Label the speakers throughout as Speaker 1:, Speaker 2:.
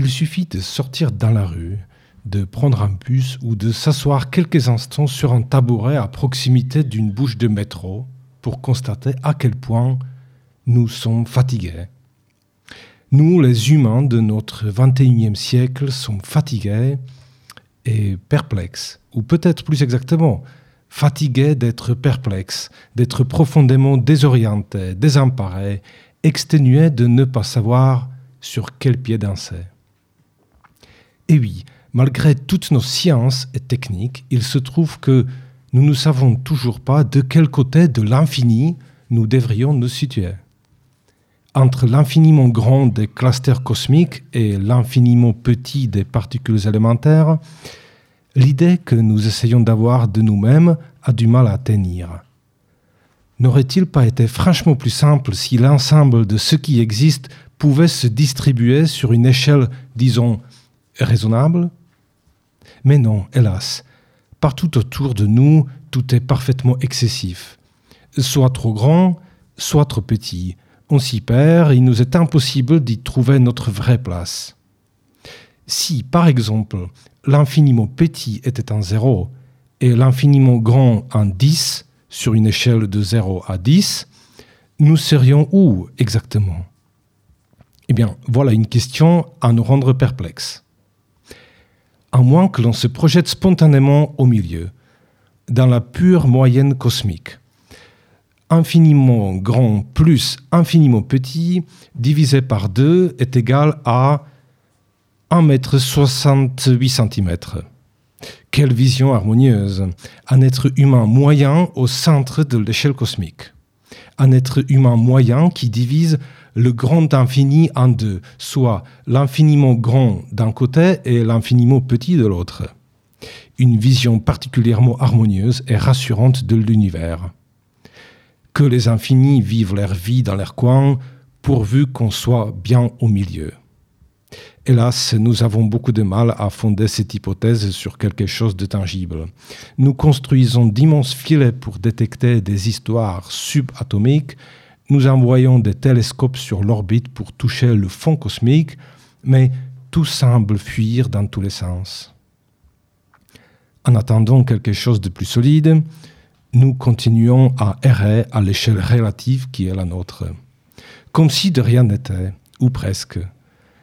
Speaker 1: Il suffit de sortir dans la rue, de prendre un bus ou de s'asseoir quelques instants sur un tabouret à proximité d'une bouche de métro pour constater à quel point nous sommes fatigués. Nous, les humains de notre 21e siècle, sommes fatigués et perplexes, ou peut-être plus exactement, fatigués d'être perplexes, d'être profondément désorientés, désemparés, exténués de ne pas savoir sur quel pied danser. Et oui, malgré toutes nos sciences et techniques, il se trouve que nous ne savons toujours pas de quel côté de l'infini nous devrions nous situer. Entre l'infiniment grand des clusters cosmiques et l'infiniment petit des particules élémentaires, l'idée que nous essayons d'avoir de nous-mêmes a du mal à tenir. N'aurait-il pas été franchement plus simple si l'ensemble de ce qui existe pouvait se distribuer sur une échelle, disons, raisonnable Mais non, hélas, partout autour de nous, tout est parfaitement excessif. Soit trop grand, soit trop petit. On s'y perd, il nous est impossible d'y trouver notre vraie place. Si, par exemple, l'infiniment petit était un zéro et l'infiniment grand un 10 sur une échelle de 0 à 10, nous serions où exactement? Eh bien, voilà une question à nous rendre perplexes à moins que l'on se projette spontanément au milieu, dans la pure moyenne cosmique. Infiniment grand plus infiniment petit divisé par 2 est égal à 1,68 m. Quelle vision harmonieuse Un être humain moyen au centre de l'échelle cosmique. Un être humain moyen qui divise le grand infini en deux, soit l'infiniment grand d'un côté et l'infiniment petit de l'autre. Une vision particulièrement harmonieuse et rassurante de l'univers. Que les infinis vivent leur vie dans leur coin, pourvu qu'on soit bien au milieu. Hélas, nous avons beaucoup de mal à fonder cette hypothèse sur quelque chose de tangible. Nous construisons d'immenses filets pour détecter des histoires subatomiques nous envoyons des télescopes sur l'orbite pour toucher le fond cosmique, mais tout semble fuir dans tous les sens. En attendant quelque chose de plus solide, nous continuons à errer à l'échelle relative qui est la nôtre. Comme si de rien n'était, ou presque.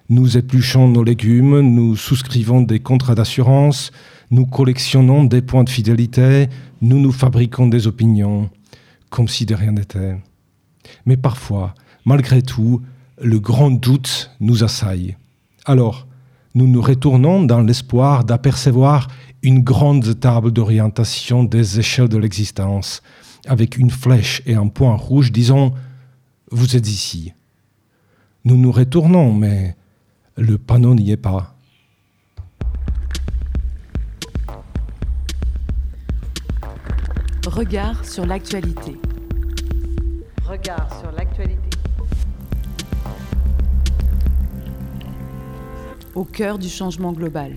Speaker 1: Nous épluchons nos légumes, nous souscrivons des contrats d'assurance, nous collectionnons des points de fidélité, nous nous fabriquons des opinions, comme si de rien n'était. Mais parfois, malgré tout, le grand doute nous assaille. Alors, nous nous retournons dans l'espoir d'apercevoir une grande table d'orientation des échelles de l'existence, avec une flèche et un point rouge disant ⁇ Vous êtes ici ⁇ Nous nous retournons, mais le panneau n'y est pas.
Speaker 2: Regard sur l'actualité.
Speaker 3: Regard sur l'actualité.
Speaker 2: Au cœur du changement global.